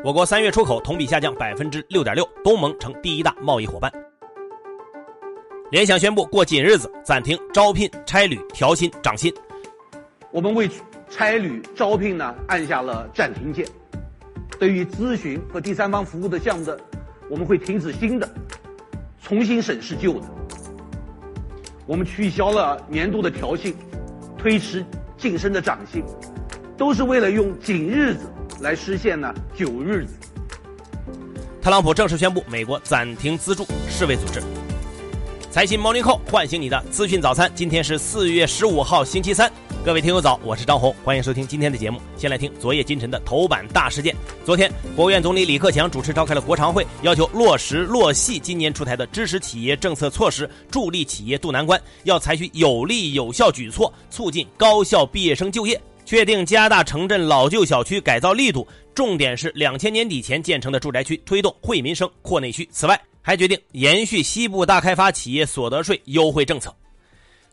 我国三月出口同比下降百分之六点六，东盟成第一大贸易伙伴。联想宣布过紧日子暂停招聘、差旅、调薪、涨薪。我们为差旅招聘呢按下了暂停键。对于咨询和第三方服务的项目的，我们会停止新的，重新审视旧的。我们取消了年度的调薪，推迟晋升的涨薪，都是为了用紧日子来实现呢九日子。特朗普正式宣布美国暂停资助世卫组织。财新 Morning Call 唤醒你的资讯早餐。今天是四月十五号，星期三。各位听友早，我是张红，欢迎收听今天的节目。先来听昨夜今晨的头版大事件。昨天，国务院总理李克强主持召开了国常会，要求落实落细今年出台的支持企业政策措施，助力企业渡难关。要采取有力有效举措，促进高校毕业生就业。确定加大城镇老旧小区改造力度，重点是两千年底前建成的住宅区，推动惠民生、扩内需。此外，还决定延续西部大开发企业所得税优惠政策。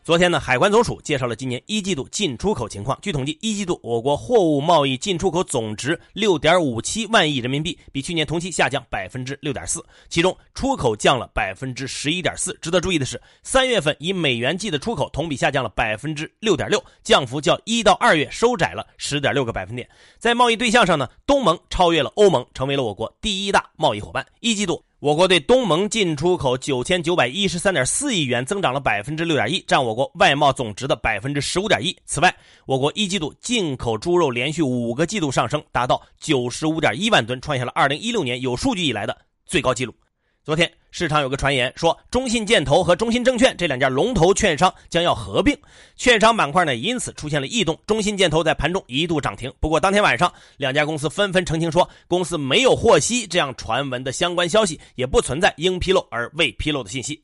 昨天呢，海关总署介绍了今年一季度进出口情况。据统计，一季度我国货物贸易进出口总值六点五七万亿人民币，比去年同期下降百分之六点四。其中，出口降了百分之十一点四。值得注意的是，三月份以美元计的出口同比下降了百分之六点六，降幅较一到二月收窄了十点六个百分点。在贸易对象上呢，东盟超越了欧盟，成为了我国第一大贸易伙伴。一季度。我国对东盟进出口九千九百一十三点四亿元，增长了百分之六点一，占我国外贸总值的百分之十五点一。此外，我国一季度进口猪肉连续五个季度上升，达到九十五点一万吨，创下了二零一六年有数据以来的最高纪录。昨天市场有个传言说，中信建投和中信证券这两家龙头券商将要合并，券商板块呢因此出现了异动。中信建投在盘中一度涨停，不过当天晚上两家公司纷纷澄清说，公司没有获悉这样传闻的相关消息，也不存在应披露而未披露的信息。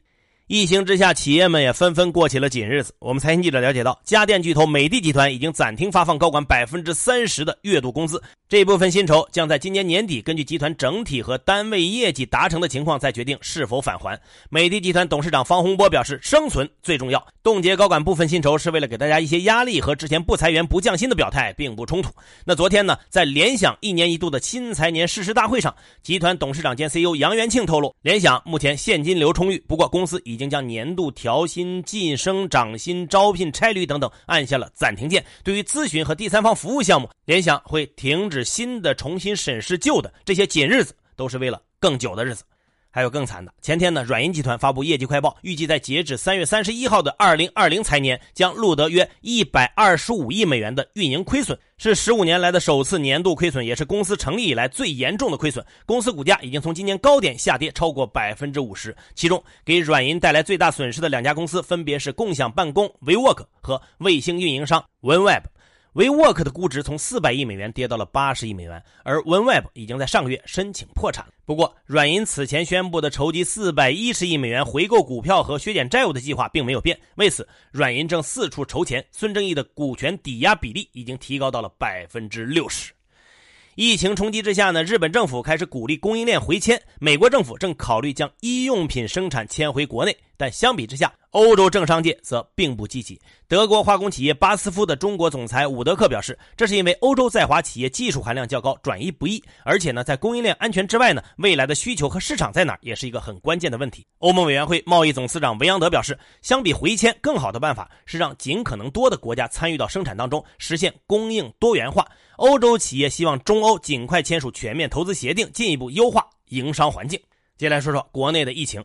疫情之下，企业们也纷纷过起了紧日子。我们财经记者了解到，家电巨头美的集团已经暂停发放高管百分之三十的月度工资，这部分薪酬将在今年年底根据集团整体和单位业绩达成的情况再决定是否返还。美的集团董事长方洪波表示，生存最重要，冻结高管部分薪酬是为了给大家一些压力，和之前不裁员不降薪的表态并不冲突。那昨天呢，在联想一年一度的新财年誓师大会上，集团董事长兼 CEO 杨元庆透露，联想目前现金流充裕，不过公司已已经将年度调薪、晋升、涨薪、招聘、差旅等等按下了暂停键。对于咨询和第三方服务项目，联想会停止新的，重新审视旧的。这些紧日子都是为了更久的日子。还有更惨的，前天呢，软银集团发布业绩快报，预计在截止三月三十一号的二零二零财年将录得约一百二十五亿美元的运营亏损，是十五年来的首次年度亏损，也是公司成立以来最严重的亏损。公司股价已经从今年高点下跌超过百分之五十。其中给软银带来最大损失的两家公司分别是共享办公 WeWork 和卫星运营商 OneWeb。WeWork 的估值从四百亿美元跌到了八十亿美元，而 OneWeb 已经在上个月申请破产。不过，软银此前宣布的筹集四百一十亿美元回购股票和削减债务的计划并没有变。为此，软银正四处筹钱。孙正义的股权抵押比例已经提高到了百分之六十。疫情冲击之下呢，日本政府开始鼓励供应链回迁，美国政府正考虑将医用品生产迁回国内。但相比之下，欧洲政商界则并不积极。德国化工企业巴斯夫的中国总裁伍德克表示，这是因为欧洲在华企业技术含量较高，转移不易，而且呢，在供应链安全之外呢，未来的需求和市场在哪也是一个很关键的问题。欧盟委员会贸易总司长维扬德表示，相比回迁，更好的办法是让尽可能多的国家参与到生产当中，实现供应多元化。欧洲企业希望中欧尽快签署全面投资协定，进一步优化营商环境。接下来说说国内的疫情。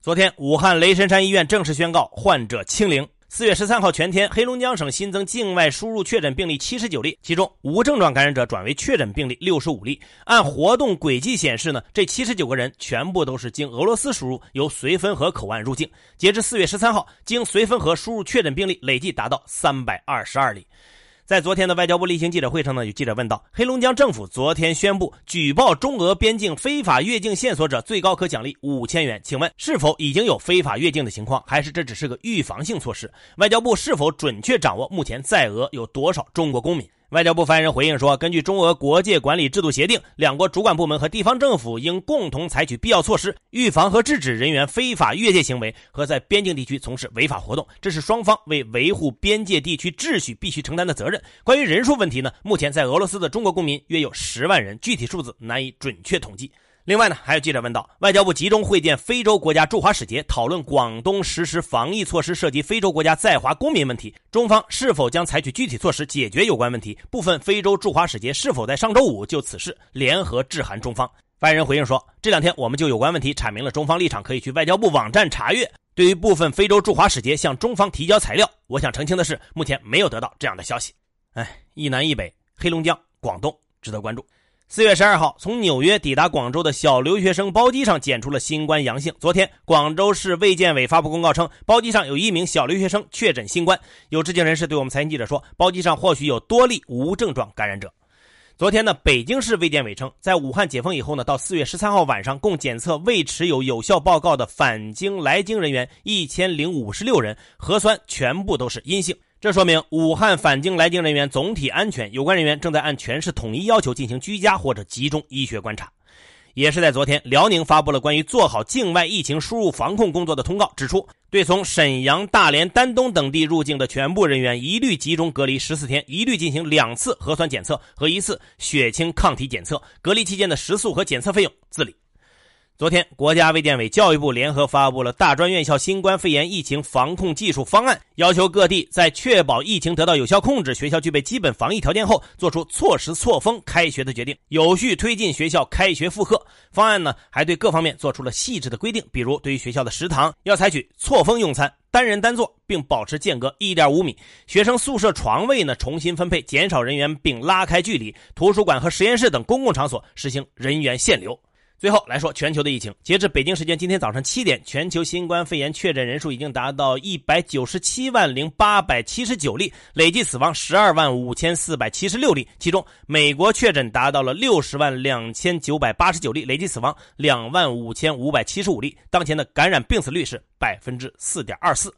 昨天，武汉雷神山医院正式宣告患者清零。四月十三号全天，黑龙江省新增境外输入确诊病例七十九例，其中无症状感染者转为确诊病例六十五例。按活动轨迹显示呢，这七十九个人全部都是经俄罗斯输入，由绥芬河口岸入境。截至四月十三号，经绥芬河输入确诊病例累计达到三百二十二例。在昨天的外交部例行记者会上呢，有记者问到：黑龙江政府昨天宣布，举报中俄边境非法越境线索者最高可奖励五千元。请问是否已经有非法越境的情况，还是这只是个预防性措施？外交部是否准确掌握目前在俄有多少中国公民？外交部发言人回应说，根据中俄国界管理制度协定，两国主管部门和地方政府应共同采取必要措施，预防和制止人员非法越界行为和在边境地区从事违法活动，这是双方为维护边界地区秩序必须承担的责任。关于人数问题呢，目前在俄罗斯的中国公民约有十万人，具体数字难以准确统计。另外呢，还有记者问到，外交部集中会见非洲国家驻华使节，讨论广东实施防疫措施涉及非洲国家在华公民问题，中方是否将采取具体措施解决有关问题？部分非洲驻华使节是否在上周五就此事联合致函中方？发言人回应说，这两天我们就有关问题阐明了中方立场，可以去外交部网站查阅。对于部分非洲驻华使节向中方提交材料，我想澄清的是，目前没有得到这样的消息。哎，一南一北，黑龙江、广东值得关注。四月十二号，从纽约抵达广州的小留学生包机上检出了新冠阳性。昨天，广州市卫健委发布公告称，包机上有一名小留学生确诊新冠。有知情人士对我们财经记者说，包机上或许有多例无症状感染者。昨天呢，北京市卫健委称，在武汉解封以后呢，到四月十三号晚上，共检测未持有有效报告的返京来京人员一千零五十六人，核酸全部都是阴性。这说明武汉返京来京人员总体安全，有关人员正在按全市统一要求进行居家或者集中医学观察。也是在昨天，辽宁发布了关于做好境外疫情输入防控工作的通告，指出对从沈阳、大连、丹东等地入境的全部人员一律集中隔离十四天，一律进行两次核酸检测和一次血清抗体检测，隔离期间的食宿和检测费用自理。昨天，国家卫健委、教育部联合发布了大专院校新冠肺炎疫情防控技术方案，要求各地在确保疫情得到有效控制、学校具备基本防疫条件后，做出错时错峰开学的决定，有序推进学校开学复课。方案呢，还对各方面做出了细致的规定，比如对于学校的食堂要采取错峰用餐、单人单座，并保持间隔一点五米；学生宿舍床位呢重新分配，减少人员并拉开距离；图书馆和实验室等公共场所实行人员限流。最后来说，全球的疫情，截至北京时间今天早上七点，全球新冠肺炎确诊人数已经达到一百九十七万零八百七十九例，累计死亡十二万五千四百七十六例。其中，美国确诊达到了六十万两千九百八十九例，累计死亡两万五千五百七十五例。当前的感染病死率是百分之四点二四。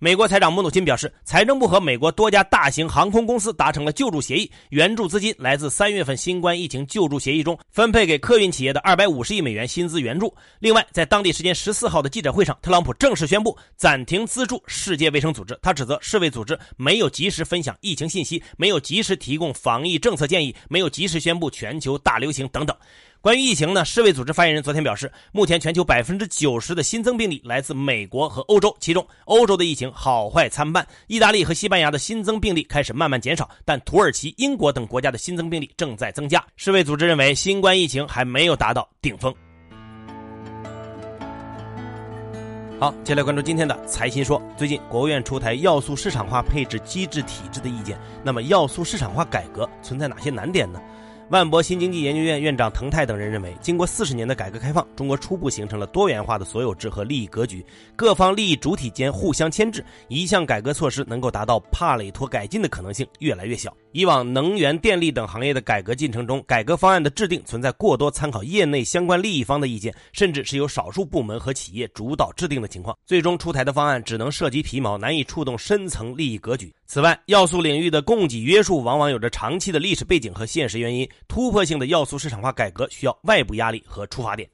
美国财长姆努钦表示，财政部和美国多家大型航空公司达成了救助协议，援助资金来自三月份新冠疫情救助协议中分配给客运企业的二百五十亿美元薪资援助。另外，在当地时间十四号的记者会上，特朗普正式宣布暂停资助世界卫生组织。他指责世卫组织没有及时分享疫情信息，没有及时提供防疫政策建议，没有及时宣布全球大流行等等。关于疫情呢，世卫组织发言人昨天表示，目前全球百分之九十的新增病例来自美国和欧洲，其中欧洲的疫情好坏参半。意大利和西班牙的新增病例开始慢慢减少，但土耳其、英国等国家的新增病例正在增加。世卫组织认为，新冠疫情还没有达到顶峰。好，接下来关注今天的财新说。最近，国务院出台要素市场化配置机制体制的意见，那么要素市场化改革存在哪些难点呢？万博新经济研究院院长滕泰等人认为，经过四十年的改革开放，中国初步形成了多元化的所有制和利益格局，各方利益主体间互相牵制，一项改革措施能够达到帕累托改进的可能性越来越小。以往能源、电力等行业的改革进程中，改革方案的制定存在过多参考业内相关利益方的意见，甚至是由少数部门和企业主导制定的情况，最终出台的方案只能涉及皮毛，难以触动深层利益格局。此外，要素领域的供给约束往往有着长期的历史背景和现实原因。突破性的要素市场化改革需要外部压力和出发点。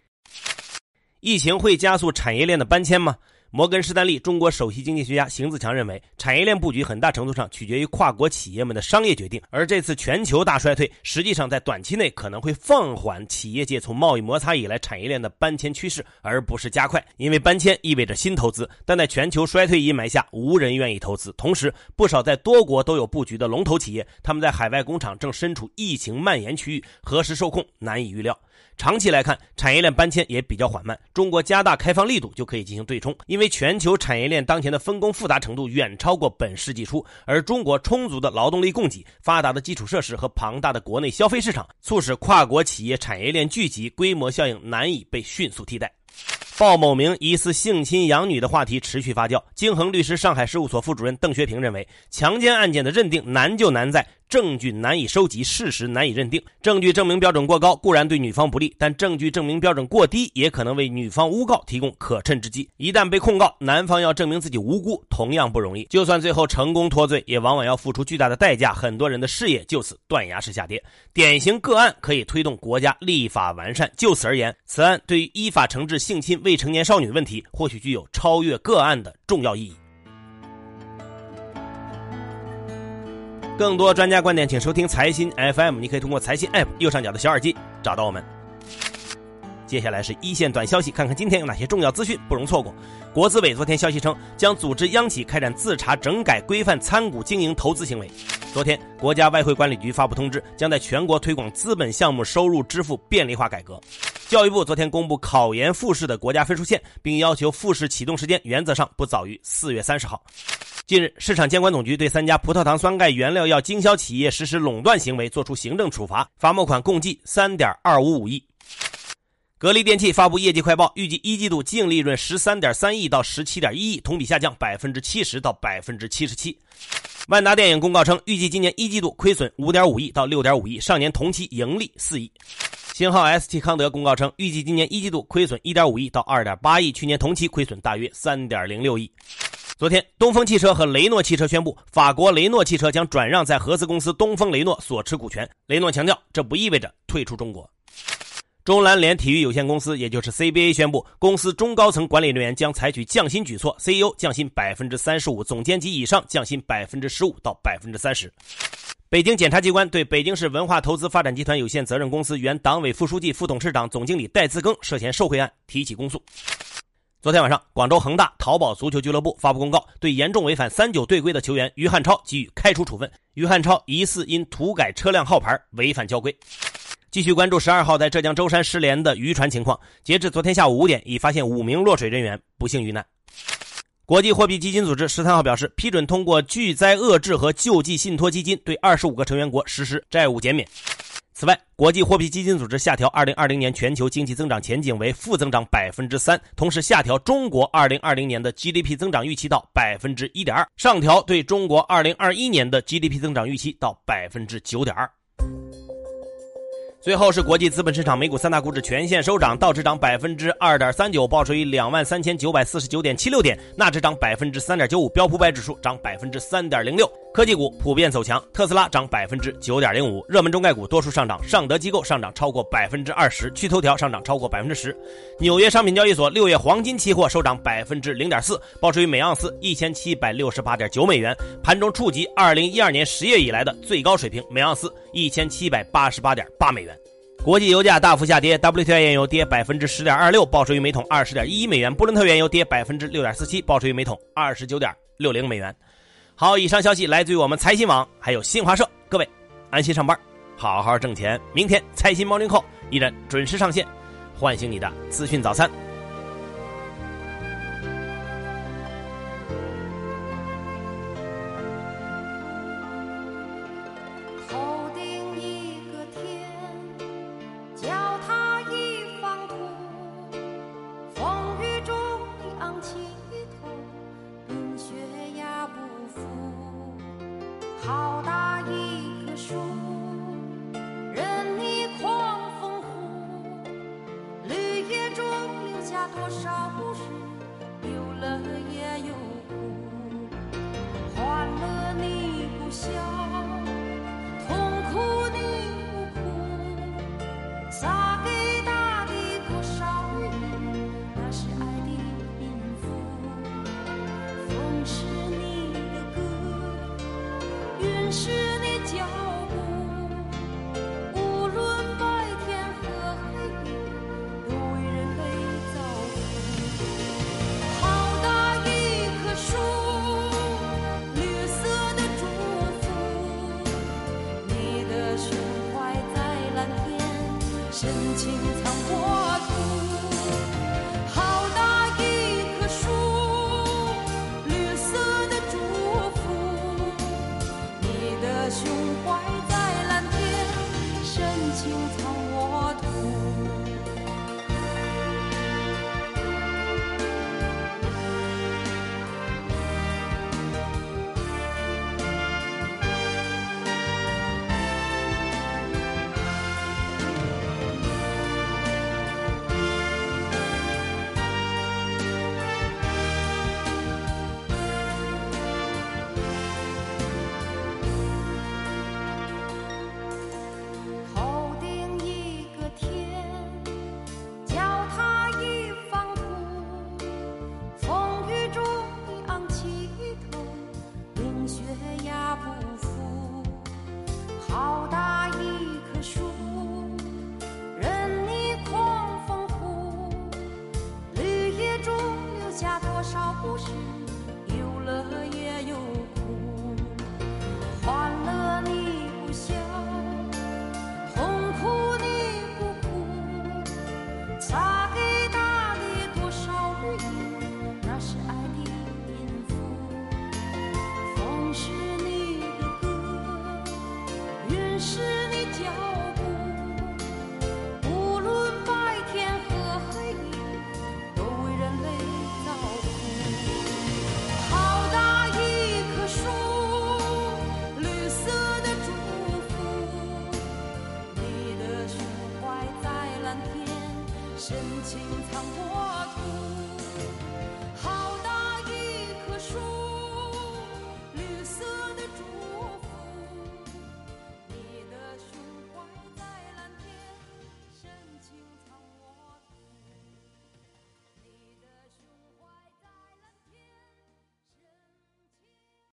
疫情会加速产业链的搬迁吗？摩根士丹利中国首席经济学家邢自强认为，产业链布局很大程度上取决于跨国企业们的商业决定，而这次全球大衰退实际上在短期内可能会放缓企业界从贸易摩擦以来产业链的搬迁趋势，而不是加快。因为搬迁意味着新投资，但在全球衰退阴霾下，无人愿意投资。同时，不少在多国都有布局的龙头企业，他们在海外工厂正身处疫情蔓延区域，何时受控难以预料。长期来看，产业链搬迁也比较缓慢。中国加大开放力度就可以进行对冲，因为全球产业链当前的分工复杂程度远超过本世纪初，而中国充足的劳动力供给、发达的基础设施和庞大的国内消费市场，促使跨国企业产业链聚集，规模效应难以被迅速替代。鲍某明疑似性侵养女的话题持续发酵。京恒律师上海事务所副主任邓学平认为，强奸案件的认定难就难在。证据难以收集，事实难以认定。证据证明标准过高固然对女方不利，但证据证明标准过低也可能为女方诬告提供可乘之机。一旦被控告，男方要证明自己无辜同样不容易。就算最后成功脱罪，也往往要付出巨大的代价，很多人的事业就此断崖式下跌。典型个案可以推动国家立法完善。就此而言，此案对于依法惩治性侵未成年少女问题，或许具有超越个案的重要意义。更多专家观点，请收听财新 FM。你可以通过财新 App 右上角的小耳机找到我们。接下来是一线短消息，看看今天有哪些重要资讯不容错过。国资委昨天消息称，将组织央企开展自查整改，规范参股经营投资行为。昨天，国家外汇管理局发布通知，将在全国推广资本项目收入支付便利化改革。教育部昨天公布考研复试的国家分数线，并要求复试启动时间原则上不早于四月三十号。近日，市场监管总局对三家葡萄糖酸钙原料药经销企业实施垄断行为作出行政处罚，罚没款共计三点二五五亿。格力电器发布业绩快报，预计一季度净利润十三点三亿到十七点一亿，同比下降百分之七十到百分之七十七。万达电影公告称，预计今年一季度亏损五点五亿到六点五亿，上年同期盈利四亿。星号 ST 康德公告称，预计今年一季度亏损一点五亿到二点八亿，去年同期亏损大约三点零六亿。昨天，东风汽车和雷诺汽车宣布，法国雷诺汽车将转让在合资公司东风雷诺所持股权。雷诺强调，这不意味着退出中国。中蓝联体育有限公司，也就是 CBA 宣布，公司中高层管理人员将采取降薪举措，CEO 降薪百分之三十五，总监及以上降薪百分之十五到百分之三十。北京检察机关对北京市文化投资发展集团有限责任公司原党委副书记、副董事长、总经理戴自更涉嫌受贿案提起公诉。昨天晚上，广州恒大淘宝足球俱乐部发布公告，对严重违反三九队规的球员于汉超给予开除处分。于汉超疑似因涂改车辆号牌违反交规。继续关注十二号在浙江舟山失联的渔船情况。截至昨天下午五点，已发现五名落水人员不幸遇难。国际货币基金组织十三号表示，批准通过巨灾遏制和救济信托基金对二十五个成员国实施债务减免。此外，国际货币基金组织下调2020年全球经济增长前景为负增长百分之三，同时下调中国2020年的 GDP 增长预期到百分之一点二，上调对中国2021年的 GDP 增长预期到百分之九点二。最后是国际资本市场，美股三大股指全线收涨，道指涨百分之二点三九，报收于两万三千九百四十九点七六点；纳指涨百分之三点九五，标普百指数涨百分之三点零六。科技股普遍走强，特斯拉涨百分之九点零五，热门中概股多数上涨，尚德机构上涨超过百分之二十，趣头条上涨超过百分之十。纽约商品交易所六月黄金期货收涨百分之零点四，报收于每盎司一千七百六十八点九美元，盘中触及二零一二年十月以来的最高水平，每盎司一千七百八十八点八美元。国际油价大幅下跌，WTI 原油跌百分之十点二六，报收于每桶二十点一一美元；布伦特原油跌百分之六点四七，报收于每桶二十九点六零美元。好，以上消息来自于我们财新网，还有新华社。各位，安心上班，好好挣钱。明天财新猫零扣依然准时上线，唤醒你的资讯早餐。好大一棵树任你狂风呼绿叶中留下多少故